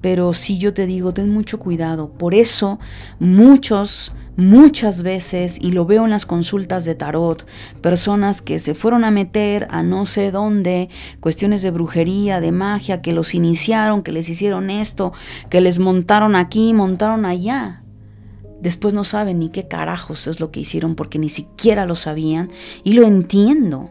pero si yo te digo, ten mucho cuidado. Por eso, muchos muchas veces, y lo veo en las consultas de tarot, personas que se fueron a meter a no sé dónde, cuestiones de brujería, de magia, que los iniciaron, que les hicieron esto, que les montaron aquí, montaron allá. Después no saben ni qué carajos es lo que hicieron porque ni siquiera lo sabían y lo entiendo.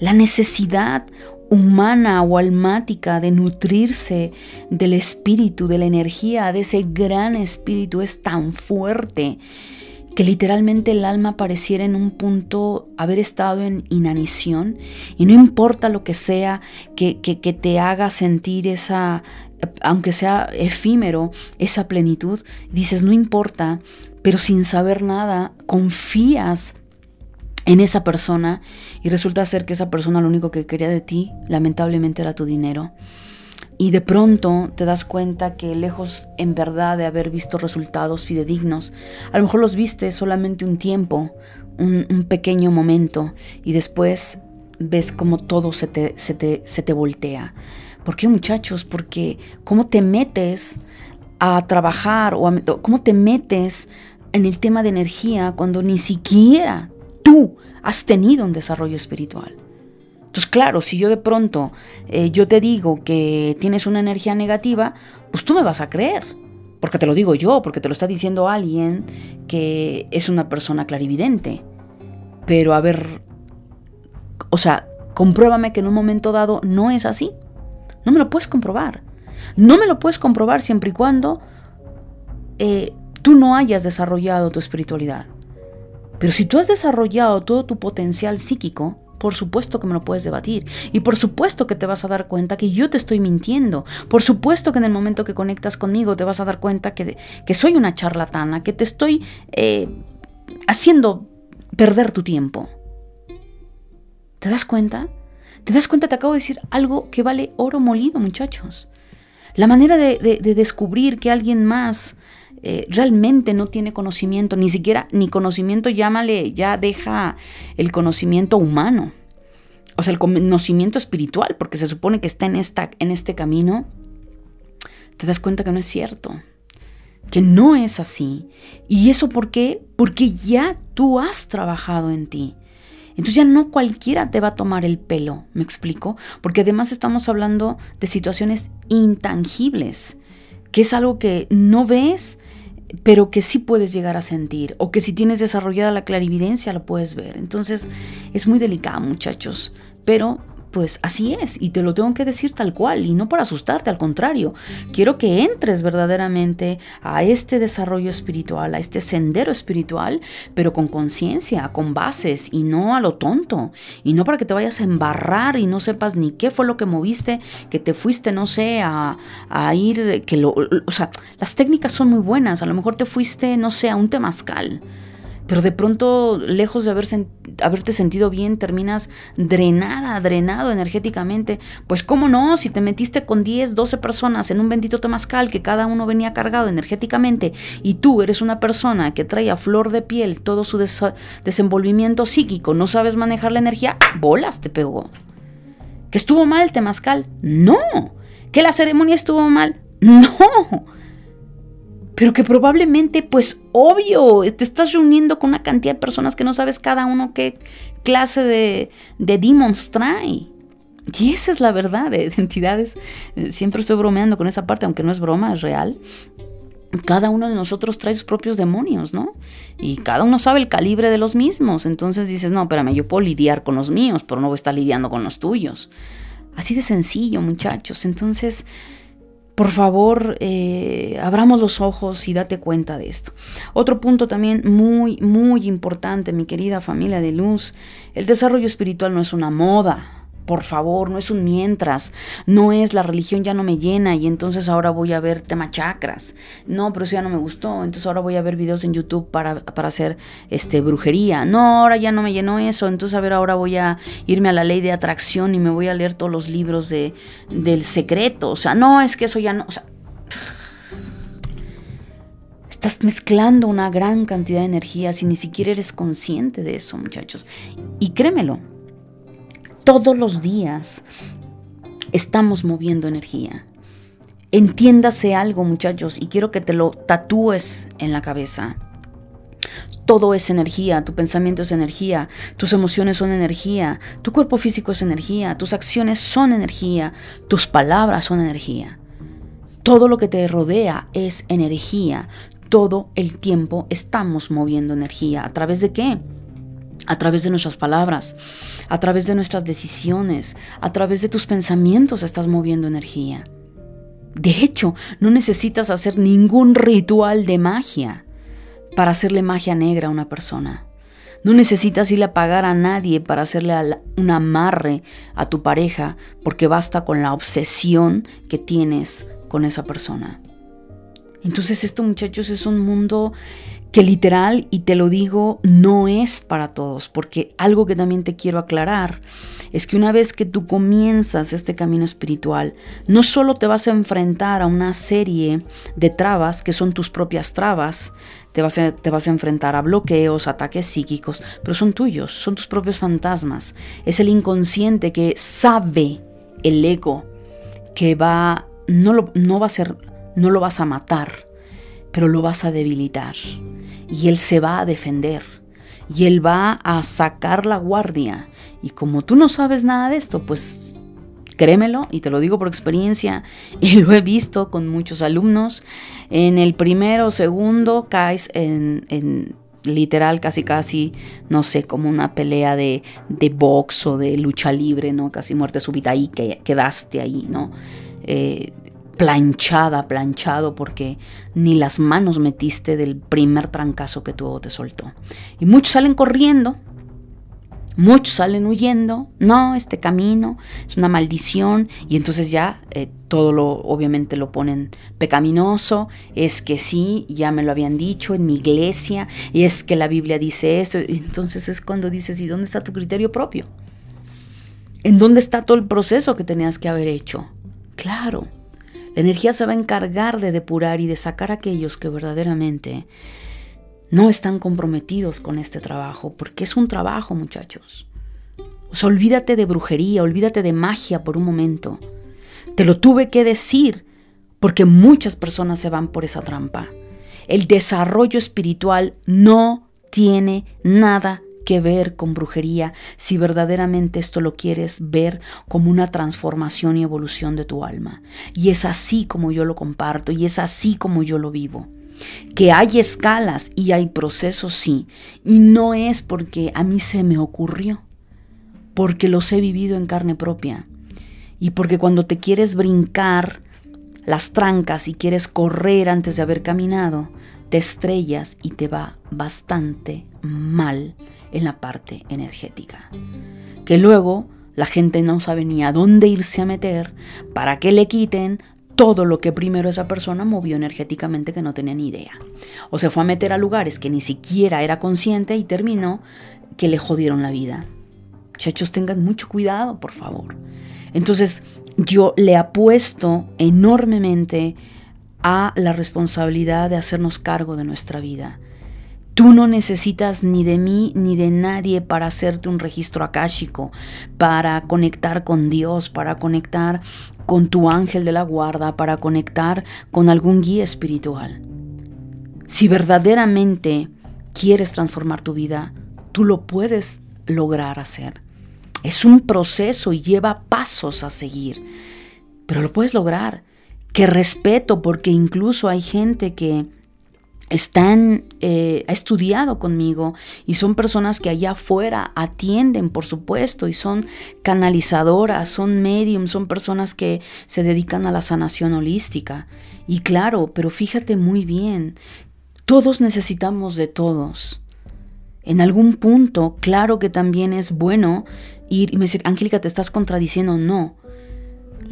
La necesidad humana o almática de nutrirse del espíritu, de la energía, de ese gran espíritu es tan fuerte que literalmente el alma pareciera en un punto haber estado en inanición. Y no importa lo que sea que, que, que te haga sentir esa, aunque sea efímero, esa plenitud, dices no importa, pero sin saber nada, confías en esa persona y resulta ser que esa persona lo único que quería de ti, lamentablemente, era tu dinero. Y de pronto te das cuenta que lejos en verdad de haber visto resultados fidedignos, a lo mejor los viste solamente un tiempo, un, pequeño momento, y después ves como todo se te, se te, se te voltea. ¿Por qué muchachos? Porque cómo te metes a trabajar o cómo te metes en el tema de energía cuando ni siquiera tú has tenido un desarrollo espiritual. Entonces, claro, si yo de pronto eh, yo te digo que tienes una energía negativa, pues tú me vas a creer. Porque te lo digo yo, porque te lo está diciendo alguien que es una persona clarividente. Pero a ver, o sea, compruébame que en un momento dado no es así. No me lo puedes comprobar. No me lo puedes comprobar siempre y cuando eh, tú no hayas desarrollado tu espiritualidad. Pero si tú has desarrollado todo tu potencial psíquico, por supuesto que me lo puedes debatir. Y por supuesto que te vas a dar cuenta que yo te estoy mintiendo. Por supuesto que en el momento que conectas conmigo te vas a dar cuenta que, que soy una charlatana, que te estoy eh, haciendo perder tu tiempo. ¿Te das cuenta? ¿Te das cuenta? Te acabo de decir algo que vale oro molido, muchachos. La manera de, descubrir que alguien más eh, realmente no tiene conocimiento, ni siquiera, ni conocimiento, llámale, ya deja el conocimiento humano. O sea, el conocimiento espiritual, porque se supone que está en, esta, en este camino, te das cuenta que no es cierto, que no es así. ¿Y eso por qué? Porque ya tú has trabajado en ti. Entonces ya no cualquiera te va a tomar el pelo, ¿me explico? Porque además estamos hablando de situaciones intangibles, que es algo que no ves, pero que sí puedes llegar a sentir, o que si tienes desarrollada la clarividencia lo puedes ver. Entonces es muy delicado, muchachos, pero pues así es, y te lo tengo que decir tal cual, y no para asustarte, al contrario, quiero que entres verdaderamente a este desarrollo espiritual, a este sendero espiritual, pero con conciencia, con bases, y no a lo tonto, y no para que te vayas a embarrar y no sepas ni qué fue lo que moviste, que te fuiste, no sé, a, a ir, que lo, o sea, las técnicas son muy buenas, a lo mejor te fuiste, no sé, a un temazcal pero de pronto, lejos de haber haberte sentido bien, terminas drenada, drenado energéticamente. Pues cómo no, si te metiste con 10, 12 personas en un bendito temazcal que cada uno venía cargado energéticamente y tú eres una persona que trae a flor de piel todo su desenvolvimiento psíquico, no sabes manejar la energía, bolas te pegó. ¿Que estuvo mal el temazcal? No. ¿Que la ceremonia estuvo mal? No pero que probablemente, pues obvio, te estás reuniendo con una cantidad de personas que no sabes cada uno qué clase de, de demons trae. Y esa es la verdad de entidades. Eh, siempre estoy bromeando con esa parte, aunque no es broma, es real. Cada uno de nosotros trae sus propios demonios, ¿no? Y cada uno sabe el calibre de los mismos. Entonces dices, no, espérame, yo puedo lidiar con los míos, pero no voy a estar lidiando con los tuyos. Así de sencillo, muchachos. Entonces, por favor, eh, abramos los ojos y date cuenta de esto. Otro punto también muy, muy importante, mi querida familia de luz, el desarrollo espiritual no es una moda. Por favor, no es un mientras, no es la religión ya no me llena y entonces ahora voy a ver tema chakras. No, pero eso ya no me gustó, entonces ahora voy a ver videos en YouTube para, para hacer este brujería. No, ahora ya no me llenó eso, entonces a ver, ahora voy a irme a la ley de atracción y me voy a leer todos los libros de, del secreto. O sea, no, es que eso ya no, o sea, Estás mezclando una gran cantidad de energías y ni siquiera eres consciente de eso, muchachos. Y créemelo, todos los días estamos moviendo energía. Entiéndase algo, muchachos, y quiero que te lo tatúes en la cabeza. Todo es energía, tu pensamiento es energía, tus emociones son energía, tu cuerpo físico es energía, tus acciones son energía, tus palabras son energía. Todo lo que te rodea es energía. Todo el tiempo estamos moviendo energía. ¿A través de qué? A través de nuestras palabras, a través de nuestras decisiones, a través de tus pensamientos estás moviendo energía. De hecho, no necesitas hacer ningún ritual de magia para hacerle magia negra a una persona. No necesitas irle a pagar a nadie para hacerle un amarre a tu pareja porque basta con la obsesión que tienes con esa persona. Entonces esto muchachos es un mundo que literal, y te lo digo, no es para todos, porque algo que también te quiero aclarar es que una vez que tú comienzas este camino espiritual, no solo te vas a enfrentar a una serie de trabas, que son tus propias trabas, te vas a, te vas a enfrentar a bloqueos, ataques psíquicos, pero son tuyos, son tus propios fantasmas. Es el inconsciente que sabe el ego que va, no lo, no a no lo vas a matar, pero lo vas a debilitar. Y él se va a defender. Y él va a sacar la guardia. Y como tú no sabes nada de esto, pues créemelo, y te lo digo por experiencia, <laughs> y lo he visto con muchos alumnos, en el primero o segundo caes en, literal casi casi, no sé, como una pelea de, de box o de lucha libre, ¿no? Casi muerte súbita ahí, que quedaste ahí, ¿no? Eh, planchada, planchado, porque ni las manos metiste del primer trancazo que tu te soltó. Y muchos salen corriendo, muchos salen huyendo, no, este camino es una maldición, y entonces ya eh, todo lo, obviamente lo ponen pecaminoso, es que sí, ya me lo habían dicho en mi iglesia, y es que la Biblia dice esto, y entonces es cuando dices, ¿y dónde está tu criterio propio? ¿En dónde está todo el proceso que tenías que haber hecho? Claro, la energía se va a encargar de depurar y de sacar a aquellos que verdaderamente no están comprometidos con este trabajo, porque es un trabajo, muchachos. O sea, olvídate de brujería, olvídate de magia por un momento. Te lo tuve que decir porque muchas personas se van por esa trampa. El desarrollo espiritual no tiene nada que ver con brujería si verdaderamente esto lo quieres ver como una transformación y evolución de tu alma. Y es así como yo lo comparto y es así como yo lo vivo. Que hay escalas y hay procesos, sí. Y no es porque a mí se me ocurrió, porque los he vivido en carne propia. Y porque cuando te quieres brincar las trancas y quieres correr antes de haber caminado, te estrellas y te va bastante mal en la parte energética. Que luego la gente no sabe ni a dónde irse a meter para que le quiten todo lo que primero esa persona movió energéticamente que no tenía ni idea. O se fue a meter a lugares que ni siquiera era consciente y terminó que le jodieron la vida. Muchachos, tengan mucho cuidado, por favor. Entonces, yo le apuesto enormemente a la responsabilidad de hacernos cargo de nuestra vida. Tú no necesitas ni de mí ni de nadie para hacerte un registro akáshico, para conectar con Dios, para conectar con tu ángel de la guarda, para conectar con algún guía espiritual. Si verdaderamente quieres transformar tu vida, tú lo puedes lograr hacer. Es un proceso y lleva pasos a seguir, pero lo puedes lograr. Que respeto porque incluso hay gente que están, eh, ha estudiado conmigo y son personas que allá afuera atienden, por supuesto, y son canalizadoras, son medium, son personas que se dedican a la sanación holística. Y claro, pero fíjate muy bien, todos necesitamos de todos. En algún punto, claro que también es bueno ir y me decir, Angélica, te estás contradiciendo. No,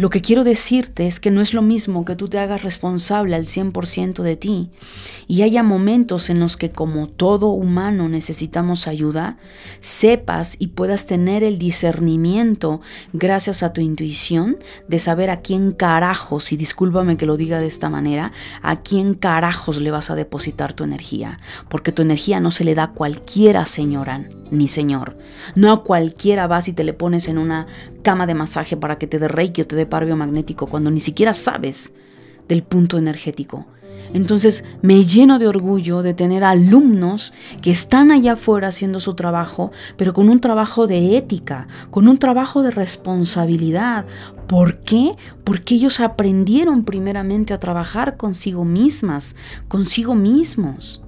lo que quiero decirte es que no es lo mismo que tú te hagas responsable al 100% de ti y haya momentos en los que como todo humano necesitamos ayuda, sepas y puedas tener el discernimiento gracias a tu intuición de saber a quién carajos, y discúlpame que lo diga de esta manera, a quién carajos le vas a depositar tu energía, porque tu energía no se le da a cualquiera, señora ni señor. No a cualquiera vas y te le pones en una cama de masaje para que te dé reiki o te dé par biomagnético cuando ni siquiera sabes del punto energético. Entonces me lleno de orgullo de tener alumnos que están allá afuera haciendo su trabajo, pero con un trabajo de ética, con un trabajo de responsabilidad. ¿Por qué? Porque ellos aprendieron primeramente a trabajar consigo mismas, consigo mismos.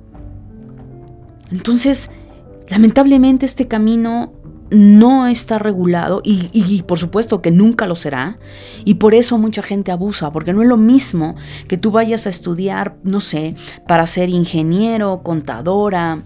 Entonces, lamentablemente este camino no está regulado y, por supuesto que nunca lo será. Y por eso mucha gente abusa porque no es lo mismo que tú vayas a estudiar no sé para ser ingeniero contadora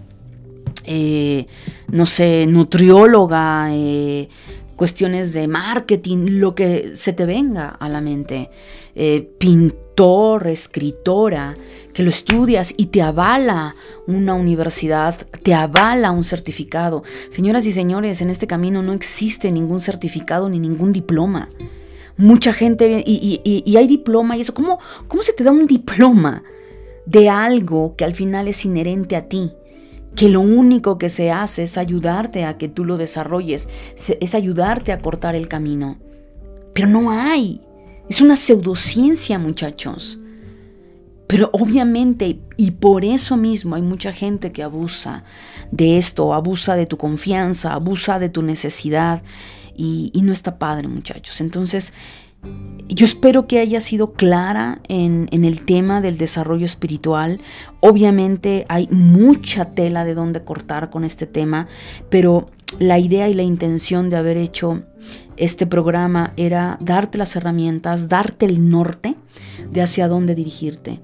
eh, no sé nutrióloga eh, cuestiones de marketing, lo que se te venga a la mente. Eh, pintor, escritora, que lo estudias y te avala una universidad, te avala un certificado. Señoras y señores, en este camino no existe ningún certificado ni ningún diploma. Mucha gente, y, hay diploma y eso, ¿cómo, ¿cómo se te da un diploma de algo que al final es inherente a ti? Que lo único que se hace es ayudarte a que tú lo desarrolles, es ayudarte a cortar el camino. Pero no hay. Es una pseudociencia, muchachos. Pero obviamente, y por eso mismo hay mucha gente que abusa de esto, abusa de tu confianza, abusa de tu necesidad, y, no está padre, muchachos. Entonces, yo espero que haya sido clara en, el tema del desarrollo espiritual. Obviamente hay mucha tela de donde cortar con este tema, pero la idea y la intención de haber hecho este programa era darte las herramientas, darte el norte de hacia dónde dirigirte.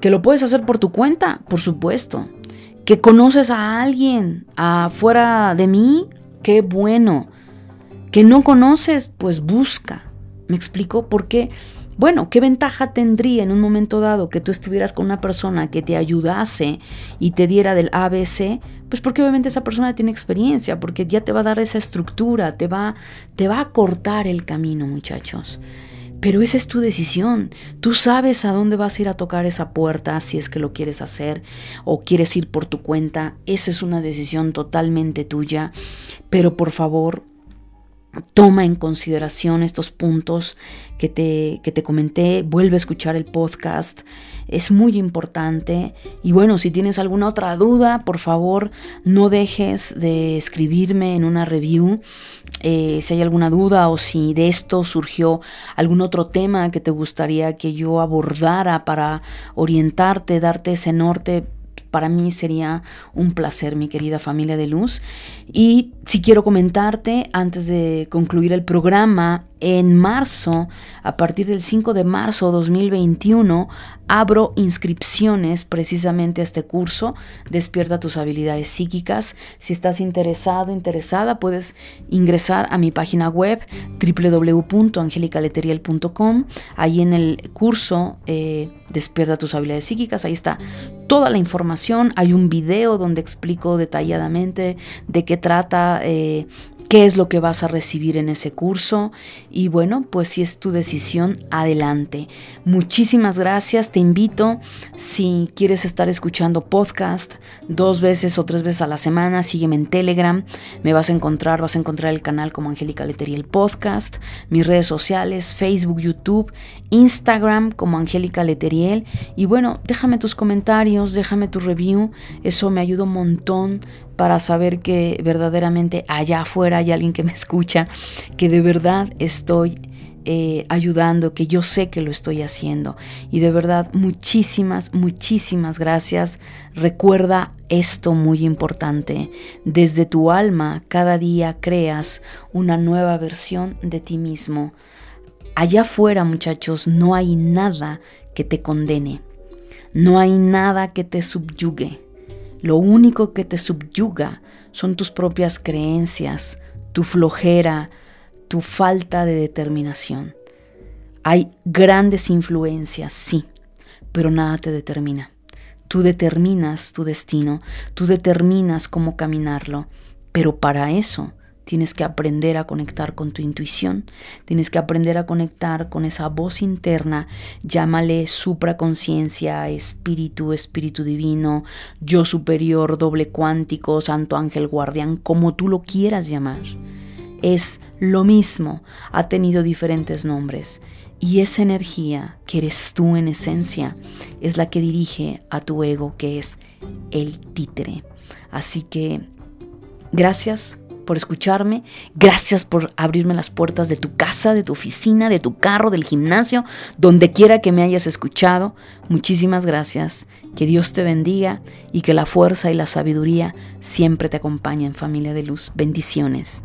Que lo puedes hacer por tu cuenta, por supuesto. Que conoces a alguien afuera de mí, qué bueno. Que no conoces, pues busca. ¿Me explico? ¿Por qué? Bueno, ¿qué ventaja tendría en un momento dado que tú estuvieras con una persona que te ayudase y te diera del ABC? Pues porque obviamente esa persona tiene experiencia, porque ya te va a dar esa estructura, te va, te va a cortar el camino, muchachos. Pero esa es tu decisión. Tú sabes a dónde vas a ir a tocar esa puerta si es que lo quieres hacer o quieres ir por tu cuenta. Esa es una decisión totalmente tuya. Pero por favor, toma en consideración estos puntos que te, que te comenté, vuelve a escuchar el podcast, es muy importante. Y bueno, si tienes alguna otra duda, por favor, no dejes de escribirme en una review. Eh, si hay alguna duda o si de esto surgió algún otro tema que te gustaría que yo abordara para orientarte, darte ese norte, para mí sería un placer, mi querida familia de luz. Y si quiero comentarte, antes de concluir el programa, en marzo, a partir del 5 de marzo de 2021, abro inscripciones precisamente a este curso, Despierta tus habilidades psíquicas. Si estás interesado, interesada, puedes ingresar a mi página web www.angelicaleteriel.com. Ahí en el curso eh, Despierta tus habilidades psíquicas, ahí está toda la información. Hay un video donde explico detalladamente de qué trata eh, qué es lo que vas a recibir en ese curso. Y bueno, pues si es tu decisión, adelante. Muchísimas gracias, te invito si quieres estar escuchando podcast dos veces o tres veces a la semana, sígueme en Telegram, me vas a encontrar, vas a encontrar el canal como Angélica Letería el podcast, mis redes sociales, Facebook, YouTube, Instagram como Angélica Leteriel. Y bueno, déjame tus comentarios, déjame tu review, eso me ayuda un montón para saber que verdaderamente allá afuera hay alguien que me escucha, que de verdad estoy eh, ayudando, que yo sé que lo estoy haciendo. Y de verdad, muchísimas, muchísimas gracias. Recuerda esto muy importante. Desde tu alma, cada día creas una nueva versión de ti mismo. Allá afuera, muchachos, no hay nada que te condene. No hay nada que te subyugue. Lo único que te subyuga son tus propias creencias, tu flojera, tu falta de determinación. Hay grandes influencias, sí, pero nada te determina. Tú determinas tu destino, tú determinas cómo caminarlo, pero para eso Tienes que aprender a conectar con tu intuición, tienes que aprender a conectar con esa voz interna, llámale supraconciencia, espíritu, espíritu divino, yo superior, doble cuántico, santo ángel guardián, como tú lo quieras llamar. Es lo mismo, ha tenido diferentes nombres. Y esa energía que eres tú en esencia es la que dirige a tu ego, que es el títere. Así que gracias por escucharme. Gracias por abrirme las puertas de tu casa, de tu oficina, de tu carro, del gimnasio, donde quiera que me hayas escuchado. Muchísimas gracias. Que Dios te bendiga y que la fuerza y la sabiduría siempre te acompañen, familia de luz. Bendiciones.